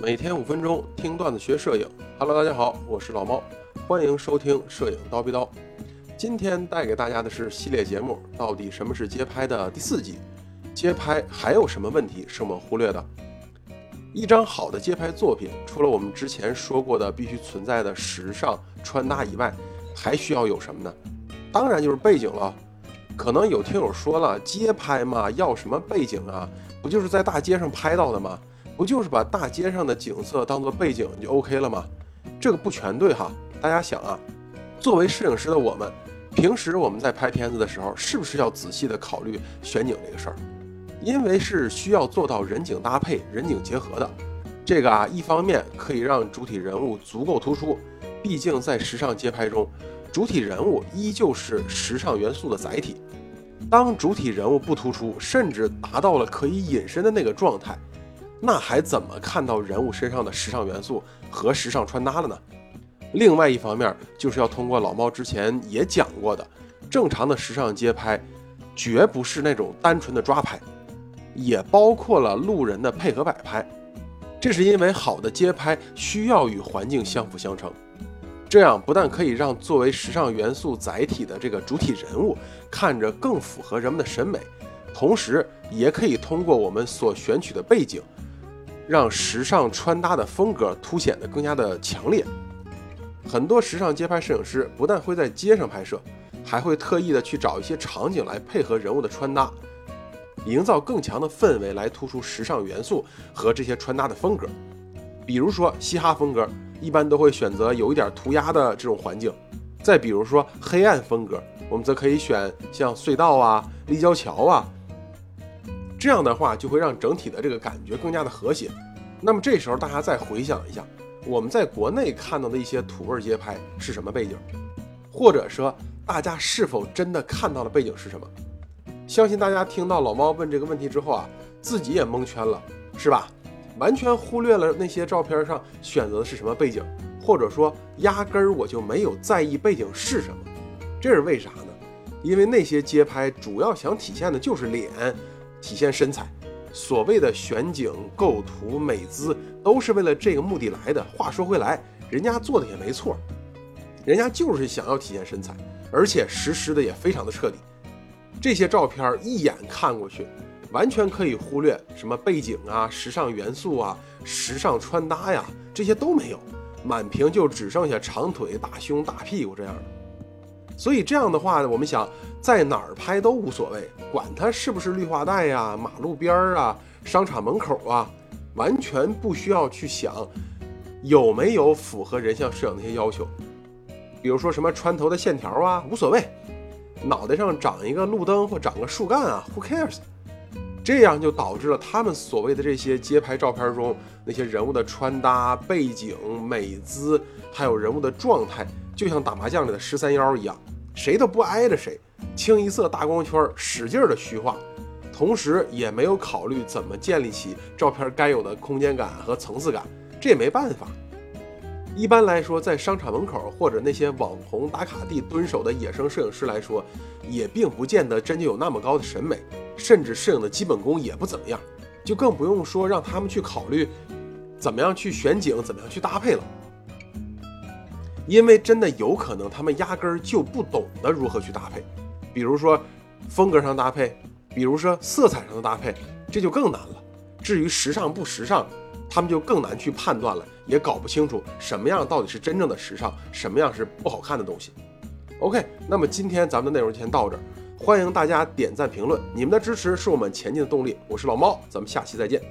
每天五分钟听段子学摄影。Hello，大家好，我是老猫，欢迎收听摄影刀逼刀。今天带给大家的是系列节目《到底什么是街拍》的第四集。街拍还有什么问题是我们忽略的？一张好的街拍作品，除了我们之前说过的必须存在的时尚穿搭以外，还需要有什么呢？当然就是背景了。可能有听友说了，街拍嘛，要什么背景啊？不就是在大街上拍到的吗？不就是把大街上的景色当做背景就 OK 了吗？这个不全对哈。大家想啊，作为摄影师的我们，平时我们在拍片子的时候，是不是要仔细的考虑选景这个事儿？因为是需要做到人景搭配、人景结合的。这个啊，一方面可以让主体人物足够突出，毕竟在时尚街拍中。主体人物依旧是时尚元素的载体。当主体人物不突出，甚至达到了可以隐身的那个状态，那还怎么看到人物身上的时尚元素和时尚穿搭了呢？另外一方面，就是要通过老猫之前也讲过的，正常的时尚街拍，绝不是那种单纯的抓拍，也包括了路人的配合摆拍。这是因为好的街拍需要与环境相辅相成。这样不但可以让作为时尚元素载体的这个主体人物看着更符合人们的审美，同时也可以通过我们所选取的背景，让时尚穿搭的风格凸显得更加的强烈。很多时尚街拍摄影师不但会在街上拍摄，还会特意的去找一些场景来配合人物的穿搭，营造更强的氛围来突出时尚元素和这些穿搭的风格。比如说嘻哈风格。一般都会选择有一点涂鸦的这种环境，再比如说黑暗风格，我们则可以选像隧道啊、立交桥啊，这样的话就会让整体的这个感觉更加的和谐。那么这时候大家再回想一下，我们在国内看到的一些土味街拍是什么背景，或者说大家是否真的看到了背景是什么？相信大家听到老猫问这个问题之后啊，自己也蒙圈了，是吧？完全忽略了那些照片上选择的是什么背景，或者说压根儿我就没有在意背景是什么，这是为啥呢？因为那些街拍主要想体现的就是脸，体现身材，所谓的选景、构图、美姿都是为了这个目的来的。话说回来，人家做的也没错，人家就是想要体现身材，而且实施的也非常的彻底。这些照片一眼看过去。完全可以忽略什么背景啊、时尚元素啊、时尚穿搭呀，这些都没有，满屏就只剩下长腿、大胸、大屁股这样的。所以这样的话呢，我们想在哪儿拍都无所谓，管它是不是绿化带呀、马路边儿啊、商场门口啊，完全不需要去想有没有符合人像摄影那些要求。比如说什么穿头的线条啊，无所谓；脑袋上长一个路灯或长个树干啊，Who cares？这样就导致了他们所谓的这些街拍照片中那些人物的穿搭、背景、美姿，还有人物的状态，就像打麻将里的十三幺一样，谁都不挨着谁，清一色大光圈，使劲的虚化，同时也没有考虑怎么建立起照片该有的空间感和层次感，这也没办法。一般来说，在商场门口或者那些网红打卡地蹲守的野生摄影师来说，也并不见得真就有那么高的审美，甚至摄影的基本功也不怎么样，就更不用说让他们去考虑怎么样去选景、怎么样去搭配了。因为真的有可能他们压根儿就不懂得如何去搭配，比如说风格上搭配，比如说色彩上的搭配，这就更难了。至于时尚不时尚，他们就更难去判断了。也搞不清楚什么样到底是真正的时尚，什么样是不好看的东西。OK，那么今天咱们的内容先到这儿，欢迎大家点赞评论，你们的支持是我们前进的动力。我是老猫，咱们下期再见。